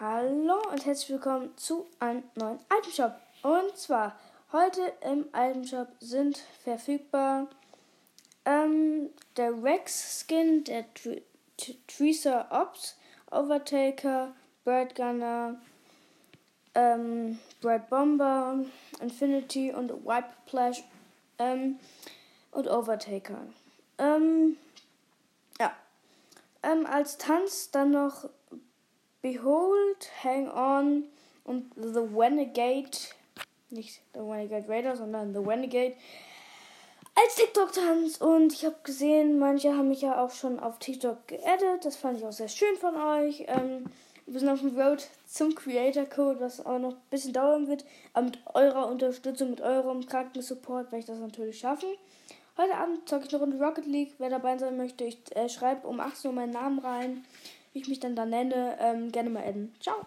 Hallo und herzlich willkommen zu einem neuen Itemshop. Und zwar heute im Itemshop sind verfügbar ähm, der Rex Skin, der Tracer Ops, Overtaker, Bird Gunner, ähm, Bright Bomber, Infinity und Wipe Flash ähm, und Overtaker. Ähm, ja. Ähm, als Tanz dann noch Behold, Hang On und The Renegade, nicht The Renegade Raider, sondern The Renegade als TikTok-Tanz. Und ich habe gesehen, manche haben mich ja auch schon auf TikTok geaddet. Das fand ich auch sehr schön von euch. Ähm, wir sind auf dem Road zum Creator Code, was auch noch ein bisschen dauern wird. Aber mit eurer Unterstützung, mit eurem kranken Support werde ich das natürlich schaffen. Heute Abend zocke ich eine Runde Rocket League. Wer dabei sein möchte, ich äh, schreibe um 18 Uhr meinen Namen rein wie ich mich dann da nenne, ähm, gerne mal adden. Ciao!